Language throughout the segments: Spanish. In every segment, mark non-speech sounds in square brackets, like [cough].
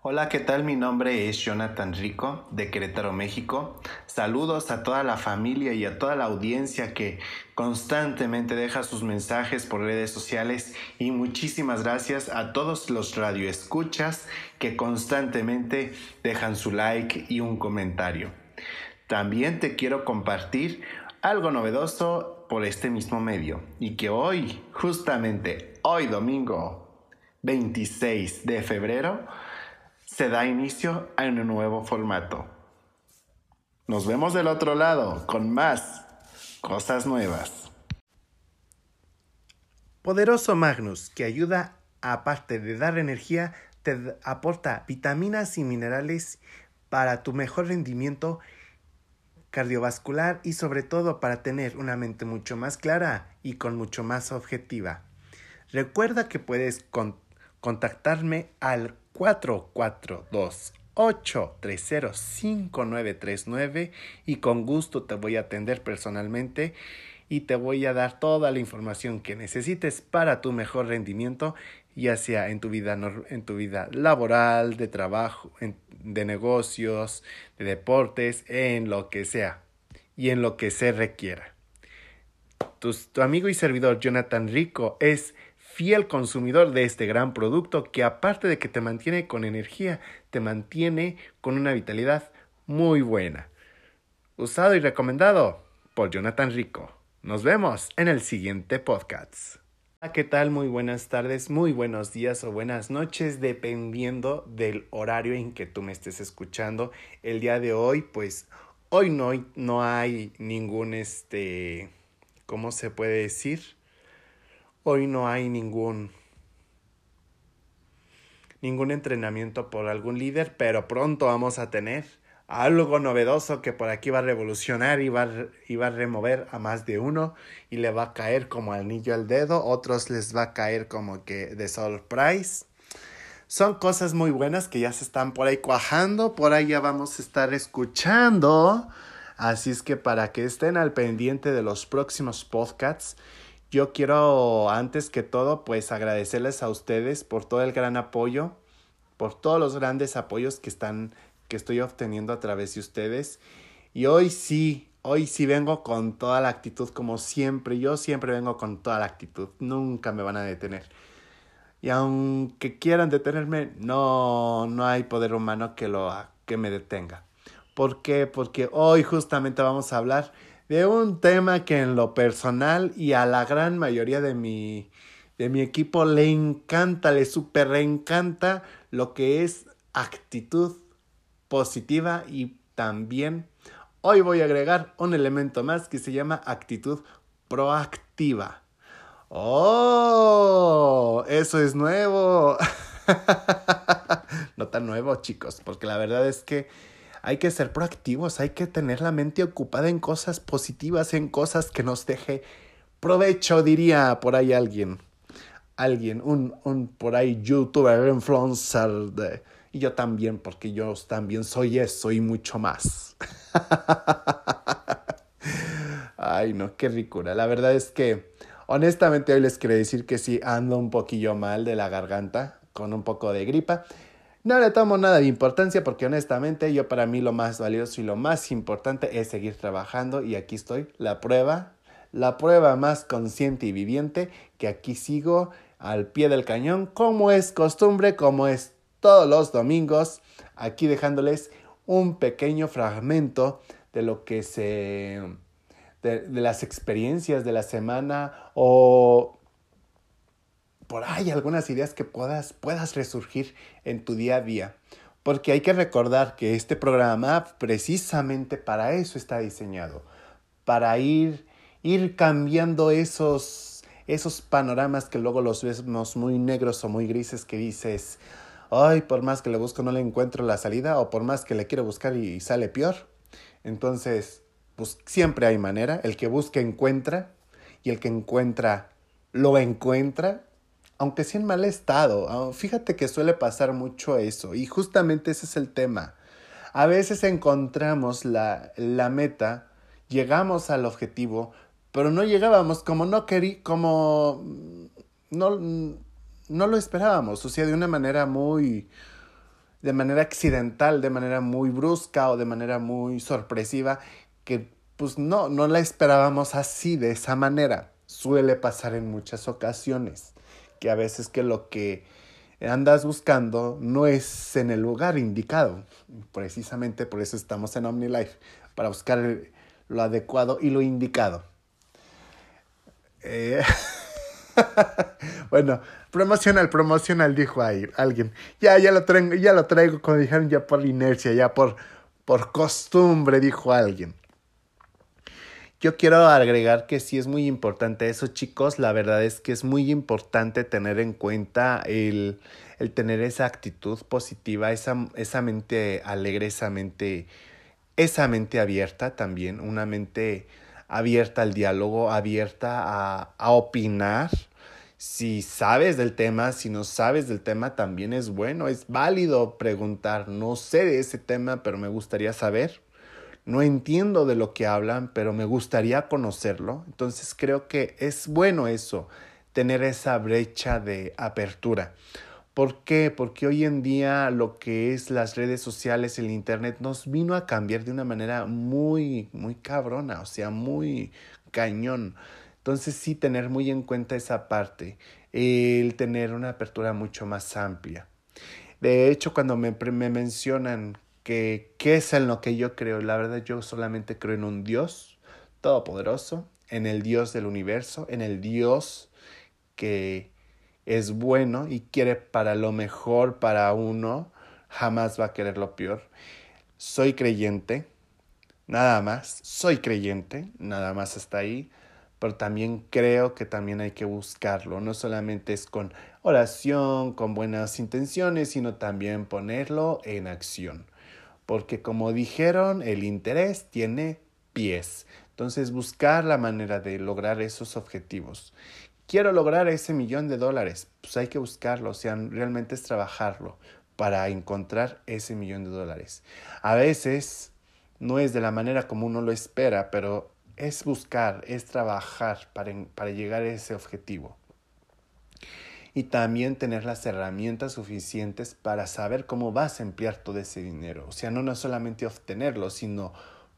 Hola, ¿qué tal? Mi nombre es Jonathan Rico de Querétaro, México. Saludos a toda la familia y a toda la audiencia que constantemente deja sus mensajes por redes sociales y muchísimas gracias a todos los radioescuchas que constantemente dejan su like y un comentario. También te quiero compartir algo novedoso por este mismo medio y que hoy, justamente hoy domingo 26 de febrero, se da inicio a un nuevo formato. Nos vemos del otro lado con más cosas nuevas. Poderoso Magnus, que ayuda, aparte de dar energía, te aporta vitaminas y minerales para tu mejor rendimiento cardiovascular y sobre todo para tener una mente mucho más clara y con mucho más objetiva. Recuerda que puedes contactarme al 442-830-5939 y con gusto te voy a atender personalmente y te voy a dar toda la información que necesites para tu mejor rendimiento, ya sea en tu vida, en tu vida laboral, de trabajo, de negocios, de deportes, en lo que sea y en lo que se requiera. Tu, tu amigo y servidor Jonathan Rico es fiel consumidor de este gran producto que aparte de que te mantiene con energía, te mantiene con una vitalidad muy buena. Usado y recomendado por Jonathan Rico. Nos vemos en el siguiente podcast. ¿qué tal? Muy buenas tardes, muy buenos días o buenas noches, dependiendo del horario en que tú me estés escuchando. El día de hoy, pues, hoy no hay ningún, este, ¿cómo se puede decir? Hoy no hay ningún ningún entrenamiento por algún líder, pero pronto vamos a tener algo novedoso que por aquí va a revolucionar y va, va a remover a más de uno y le va a caer como anillo al dedo, otros les va a caer como que de surprise. Son cosas muy buenas que ya se están por ahí cuajando, por ahí ya vamos a estar escuchando. Así es que para que estén al pendiente de los próximos podcasts, yo quiero antes que todo pues agradecerles a ustedes por todo el gran apoyo, por todos los grandes apoyos que están que estoy obteniendo a través de ustedes y hoy sí, hoy sí vengo con toda la actitud como siempre, yo siempre vengo con toda la actitud, nunca me van a detener. Y aunque quieran detenerme, no no hay poder humano que lo que me detenga. ¿Por qué? Porque hoy justamente vamos a hablar de un tema que en lo personal y a la gran mayoría de mi, de mi equipo le encanta, le super encanta lo que es actitud positiva y también hoy voy a agregar un elemento más que se llama actitud proactiva. ¡Oh! Eso es nuevo. [laughs] no tan nuevo, chicos, porque la verdad es que hay que ser proactivos, hay que tener la mente ocupada en cosas positivas, en cosas que nos deje provecho, diría por ahí alguien. Alguien, un, un por ahí youtuber, influencer de, y yo también, porque yo también soy eso y mucho más. [laughs] Ay, no, qué ricura. La verdad es que, honestamente, hoy les quiero decir que sí ando un poquillo mal de la garganta, con un poco de gripa. No le tomo nada de importancia porque honestamente yo para mí lo más valioso y lo más importante es seguir trabajando y aquí estoy, la prueba, la prueba más consciente y viviente que aquí sigo al pie del cañón como es costumbre, como es todos los domingos, aquí dejándoles un pequeño fragmento de lo que se... de, de las experiencias de la semana o ahí algunas ideas que puedas, puedas resurgir en tu día a día. Porque hay que recordar que este programa precisamente para eso está diseñado, para ir, ir cambiando esos, esos panoramas que luego los vemos muy negros o muy grises que dices, ay, por más que le busco no le encuentro la salida o por más que le quiero buscar y sale peor. Entonces, pues siempre hay manera, el que busca encuentra y el que encuentra lo encuentra aunque sea en mal estado. Fíjate que suele pasar mucho eso y justamente ese es el tema. A veces encontramos la, la meta, llegamos al objetivo, pero no llegábamos como no querí, como no, no lo esperábamos, o sea, de una manera muy de manera accidental, de manera muy brusca o de manera muy sorpresiva, que pues no, no la esperábamos así, de esa manera. Suele pasar en muchas ocasiones, que a veces que lo que andas buscando no es en el lugar indicado. Precisamente por eso estamos en OmniLife, para buscar lo adecuado y lo indicado. Eh, [laughs] bueno, promocional, promocional, dijo ahí alguien. Ya, ya lo traigo, ya lo traigo, como dijeron, ya por inercia, ya por, por costumbre, dijo alguien. Yo quiero agregar que sí es muy importante eso, chicos. La verdad es que es muy importante tener en cuenta el, el tener esa actitud positiva, esa, esa mente alegre, esa mente, esa mente abierta también, una mente abierta al diálogo, abierta a, a opinar. Si sabes del tema, si no sabes del tema, también es bueno, es válido preguntar. No sé de ese tema, pero me gustaría saber. No entiendo de lo que hablan, pero me gustaría conocerlo. Entonces creo que es bueno eso, tener esa brecha de apertura. ¿Por qué? Porque hoy en día lo que es las redes sociales, el Internet, nos vino a cambiar de una manera muy, muy cabrona, o sea, muy cañón. Entonces sí tener muy en cuenta esa parte, el tener una apertura mucho más amplia. De hecho, cuando me, me mencionan que qué es en lo que yo creo, la verdad yo solamente creo en un Dios todopoderoso, en el Dios del universo, en el Dios que es bueno y quiere para lo mejor para uno, jamás va a querer lo peor. Soy creyente, nada más, soy creyente, nada más está ahí, pero también creo que también hay que buscarlo, no solamente es con oración, con buenas intenciones, sino también ponerlo en acción. Porque como dijeron, el interés tiene pies. Entonces buscar la manera de lograr esos objetivos quiero lograr ese millón de dólares. Pues hay que buscarlo, o sea, realmente es trabajarlo para encontrar ese millón de dólares. A veces no es de la manera como uno lo espera, pero es buscar, es trabajar para, para llegar a ese objetivo. Y también tener las herramientas suficientes para saber cómo vas a emplear todo ese dinero. O sea, no, no solamente obtenerlo, sino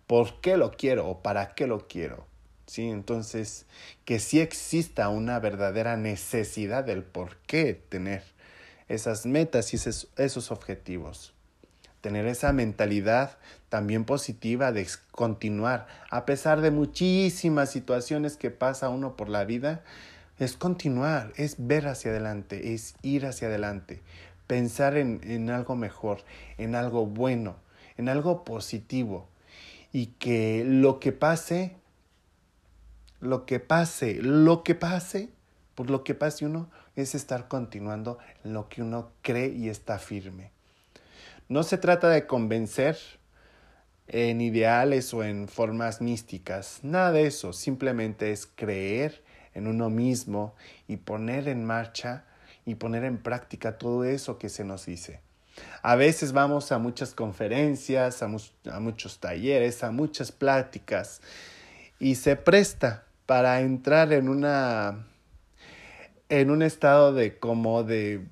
por qué lo quiero o para qué lo quiero. ¿sí? Entonces, que sí exista una verdadera necesidad del por qué tener esas metas y esos, esos objetivos. Tener esa mentalidad también positiva de continuar, a pesar de muchísimas situaciones que pasa uno por la vida, es continuar, es ver hacia adelante, es ir hacia adelante, pensar en, en algo mejor, en algo bueno, en algo positivo y que lo que pase lo que pase, lo que pase, por lo que pase uno, es estar continuando lo que uno cree y está firme. No se trata de convencer en ideales o en formas místicas, nada de eso, simplemente es creer en uno mismo y poner en marcha y poner en práctica todo eso que se nos dice. A veces vamos a muchas conferencias, a, muchos talleres, a muchas pláticas y se presta para entrar en una en un estado de como de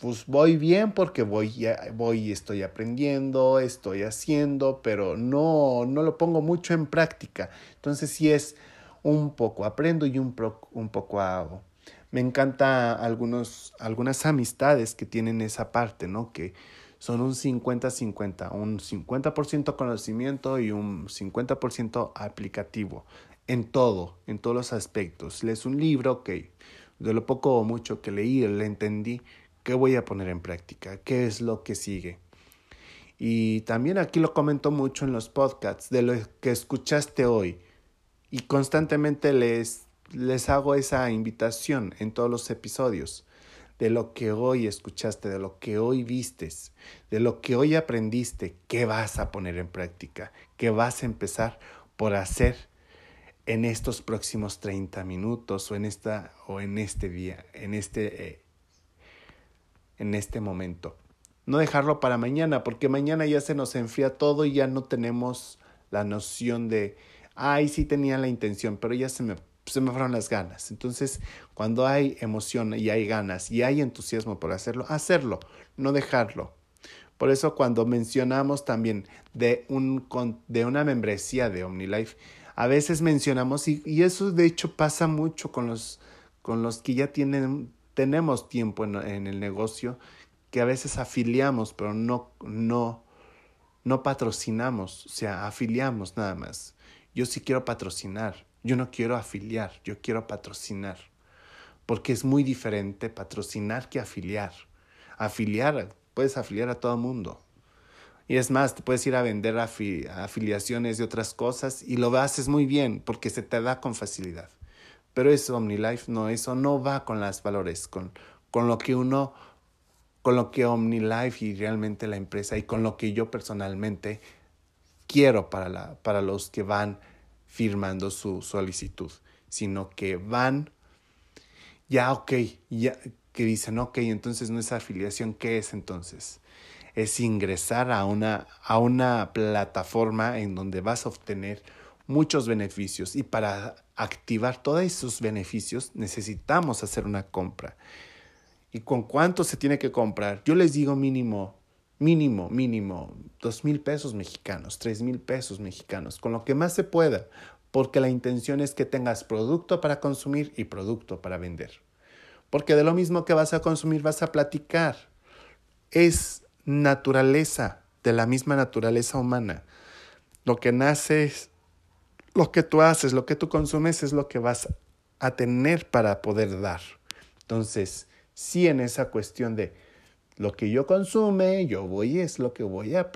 pues voy bien porque voy voy estoy aprendiendo, estoy haciendo, pero no no lo pongo mucho en práctica. Entonces sí es un poco aprendo y un, un poco hago. Me encanta algunos algunas amistades que tienen esa parte, ¿no? Que son un 50-50, un 50% conocimiento y un 50% aplicativo en todo, en todos los aspectos. Lees un libro, que de lo poco o mucho que leí, le entendí, ¿qué voy a poner en práctica? ¿Qué es lo que sigue? Y también aquí lo comento mucho en los podcasts, de lo que escuchaste hoy. Y constantemente les, les hago esa invitación en todos los episodios de lo que hoy escuchaste, de lo que hoy vistes, de lo que hoy aprendiste, qué vas a poner en práctica, qué vas a empezar por hacer en estos próximos 30 minutos o en esta o en este día, en este eh, en este momento. No dejarlo para mañana, porque mañana ya se nos enfría todo y ya no tenemos la noción de, ay, sí tenía la intención, pero ya se me, se me fueron las ganas. Entonces, cuando hay emoción y hay ganas y hay entusiasmo por hacerlo, hacerlo, no dejarlo. Por eso cuando mencionamos también de, un, de una membresía de OmniLife, a veces mencionamos, y, y, eso de hecho pasa mucho con los, con los que ya tienen, tenemos tiempo en, en el negocio, que a veces afiliamos, pero no, no, no patrocinamos, o sea, afiliamos nada más. Yo sí quiero patrocinar, yo no quiero afiliar, yo quiero patrocinar, porque es muy diferente patrocinar que afiliar. Afiliar, puedes afiliar a todo mundo. Y es más, te puedes ir a vender afiliaciones de otras cosas y lo haces muy bien porque se te da con facilidad. Pero eso, OmniLife, no, eso no va con los valores, con, con lo que uno con lo que OmniLife y realmente la empresa y con lo que yo personalmente quiero para, la, para los que van firmando su solicitud, sino que van ya, ok, ya que dicen, ok, entonces no es afiliación, ¿qué es entonces? Es ingresar a una, a una plataforma en donde vas a obtener muchos beneficios y para activar todos esos beneficios necesitamos hacer una compra. ¿Y con cuánto se tiene que comprar? Yo les digo mínimo, mínimo, mínimo, dos mil pesos mexicanos, tres mil pesos mexicanos, con lo que más se pueda, porque la intención es que tengas producto para consumir y producto para vender. Porque de lo mismo que vas a consumir vas a platicar. Es naturaleza, de la misma naturaleza humana. Lo que nace es lo que tú haces, lo que tú consumes es lo que vas a tener para poder dar. Entonces, sí en esa cuestión de lo que yo consume, yo voy, es lo que voy a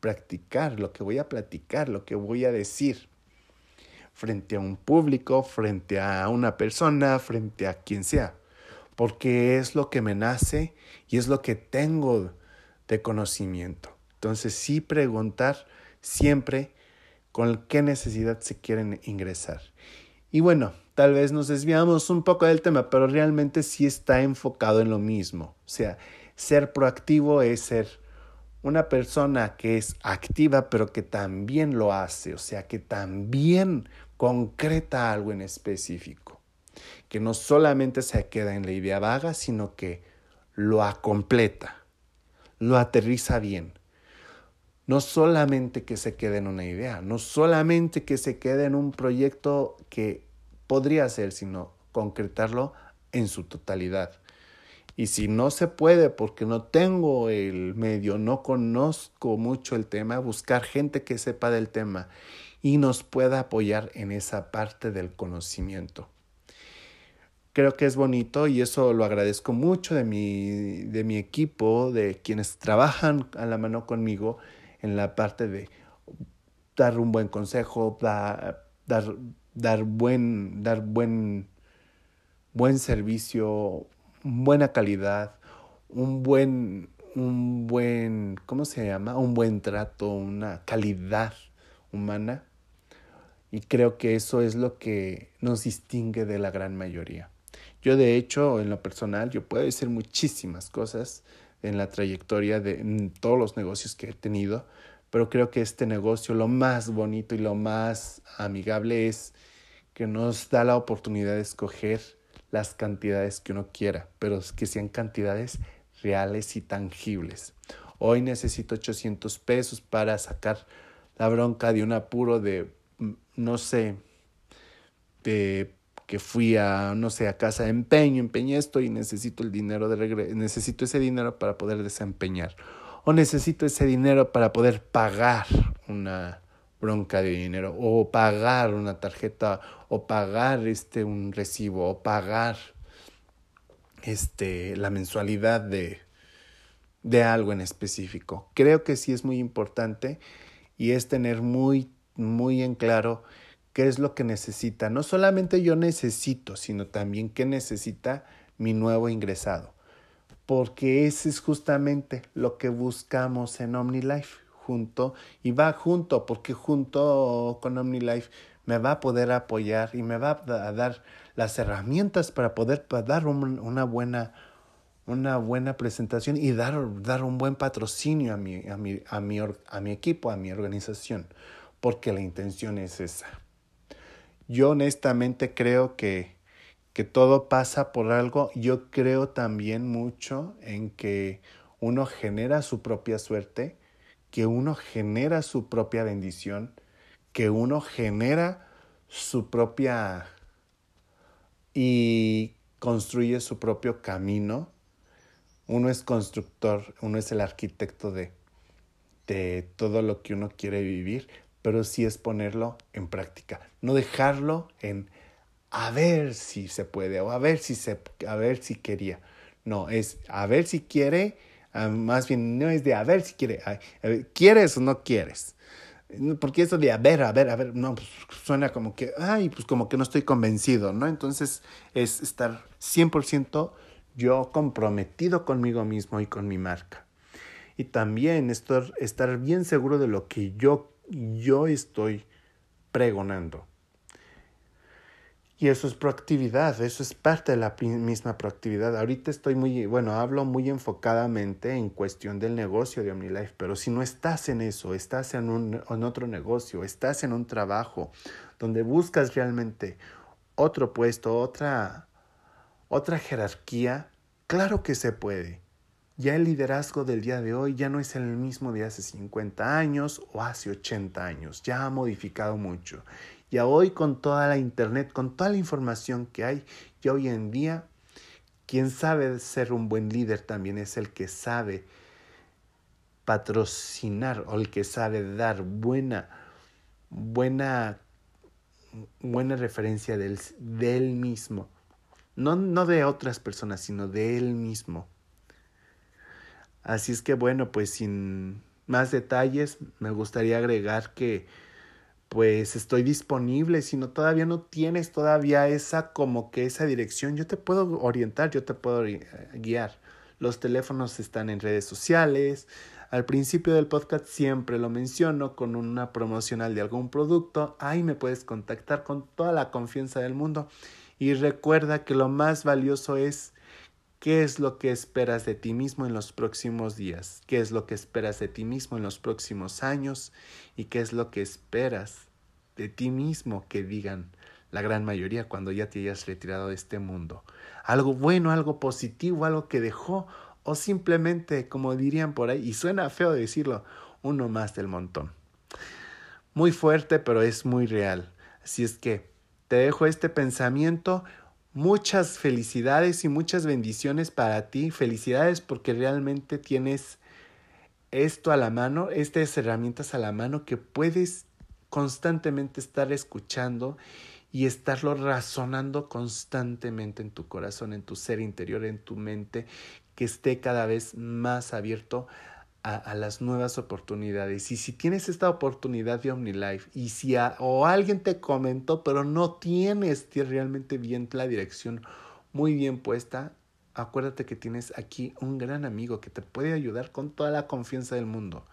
practicar, lo que voy a platicar, lo que voy a decir frente a un público, frente a una persona, frente a quien sea, porque es lo que me nace y es lo que tengo de conocimiento. Entonces sí preguntar siempre con qué necesidad se quieren ingresar. Y bueno, tal vez nos desviamos un poco del tema, pero realmente sí está enfocado en lo mismo. O sea, ser proactivo es ser una persona que es activa, pero que también lo hace, o sea, que también concreta algo en específico, que no solamente se queda en la idea vaga, sino que lo completa, lo aterriza bien. No solamente que se quede en una idea, no solamente que se quede en un proyecto que podría ser, sino concretarlo en su totalidad. Y si no se puede porque no tengo el medio, no conozco mucho el tema, buscar gente que sepa del tema y nos pueda apoyar en esa parte del conocimiento. Creo que es bonito y eso lo agradezco mucho de mi, de mi equipo, de quienes trabajan a la mano conmigo en la parte de dar un buen consejo, dar, dar buen, dar buen, buen servicio, buena calidad, un buen, un buen, ¿cómo se llama? Un buen trato, una calidad humana. Y creo que eso es lo que nos distingue de la gran mayoría. Yo de hecho, en lo personal, yo puedo decir muchísimas cosas en la trayectoria de todos los negocios que he tenido, pero creo que este negocio lo más bonito y lo más amigable es que nos da la oportunidad de escoger las cantidades que uno quiera, pero que sean cantidades reales y tangibles. Hoy necesito 800 pesos para sacar la bronca de un apuro de, mm, no sé, de que fui a, no sé, a casa de empeño, empeñé esto y necesito el dinero de regreso, necesito ese dinero para poder desempeñar. O necesito ese dinero para poder pagar una, bronca de dinero o pagar una tarjeta o pagar este un recibo o pagar este la mensualidad de de algo en específico. Creo que sí es muy importante y es tener muy muy en claro qué es lo que necesita. No solamente yo necesito, sino también qué necesita mi nuevo ingresado. Porque ese es justamente lo que buscamos en OmniLife junto y va junto porque junto con OmniLife me va a poder apoyar y me va a dar las herramientas para poder dar una buena una buena presentación y dar, dar un buen patrocinio a mi, a, mi, a, mi, a mi equipo, a mi organización, porque la intención es esa. Yo honestamente creo que, que todo pasa por algo. Yo creo también mucho en que uno genera su propia suerte, que uno genera su propia bendición, que uno genera su propia y construye su propio camino. Uno es constructor, uno es el arquitecto de, de todo lo que uno quiere vivir, pero sí es ponerlo en práctica, no dejarlo en a ver si se puede o a ver si se a ver si quería. No, es a ver si quiere, ah, más bien no es de a ver si quiere, quieres o no quieres. Porque eso de a ver, a ver, a ver, no, pues suena como que, ay, pues como que no estoy convencido, ¿no? Entonces es estar 100% yo comprometido conmigo mismo y con mi marca. Y también estar, estar bien seguro de lo que yo, yo estoy pregonando. Y eso es proactividad, eso es parte de la misma proactividad. Ahorita estoy muy, bueno, hablo muy enfocadamente en cuestión del negocio de OmniLife, pero si no estás en eso, estás en, un, en otro negocio, estás en un trabajo donde buscas realmente otro puesto, otra, otra jerarquía, claro que se puede. Ya el liderazgo del día de hoy ya no es el mismo de hace 50 años o hace 80 años, ya ha modificado mucho. Y hoy con toda la internet, con toda la información que hay, y hoy en día, quien sabe ser un buen líder también es el que sabe patrocinar o el que sabe dar buena, buena, buena referencia del, de él mismo. No, no de otras personas, sino de él mismo. Así es que bueno, pues sin más detalles, me gustaría agregar que pues estoy disponible, si no todavía no tienes todavía esa como que esa dirección, yo te puedo orientar, yo te puedo guiar. Los teléfonos están en redes sociales. Al principio del podcast siempre lo menciono con una promocional de algún producto. Ahí me puedes contactar con toda la confianza del mundo. Y recuerda que lo más valioso es qué es lo que esperas de ti mismo en los próximos días, qué es lo que esperas de ti mismo en los próximos años y qué es lo que esperas de ti mismo que digan la gran mayoría cuando ya te hayas retirado de este mundo. Algo bueno, algo positivo, algo que dejó o simplemente, como dirían por ahí, y suena feo decirlo, uno más del montón. Muy fuerte, pero es muy real. Así es que te dejo este pensamiento. Muchas felicidades y muchas bendiciones para ti. Felicidades porque realmente tienes esto a la mano, estas herramientas a la mano que puedes constantemente estar escuchando y estarlo razonando constantemente en tu corazón, en tu ser interior, en tu mente, que esté cada vez más abierto a, las nuevas oportunidades. Y si tienes esta oportunidad de OmniLife y si o alguien te comentó, pero no tienes realmente bien la dirección muy bien puesta, acuérdate que tienes aquí un gran amigo que te puede ayudar con toda la confianza del mundo.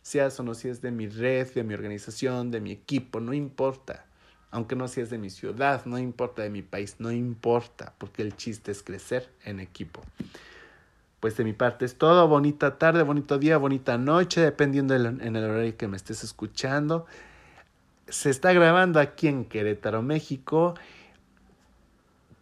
Seas o no seas de mi red, de mi organización, de mi equipo, no importa. Aunque no seas de mi ciudad, no importa de mi país, no importa, porque el chiste es crecer en equipo. Pues de mi parte es todo. Bonita tarde, bonito día, bonita noche, dependiendo en el horario que me estés escuchando. Se está grabando aquí en Querétaro, México,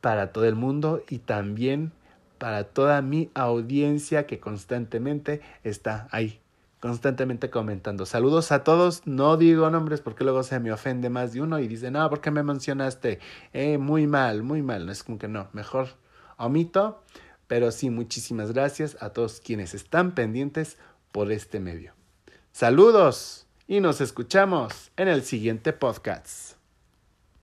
para todo el mundo y también para toda mi audiencia que constantemente está ahí, constantemente comentando. Saludos a todos, no digo nombres porque luego se me ofende más de uno y dice, no, ¿por qué me mencionaste? Eh, muy mal, muy mal. No es como que no, mejor omito. Pero sí, muchísimas gracias a todos quienes están pendientes por este medio. Saludos y nos escuchamos en el siguiente podcast.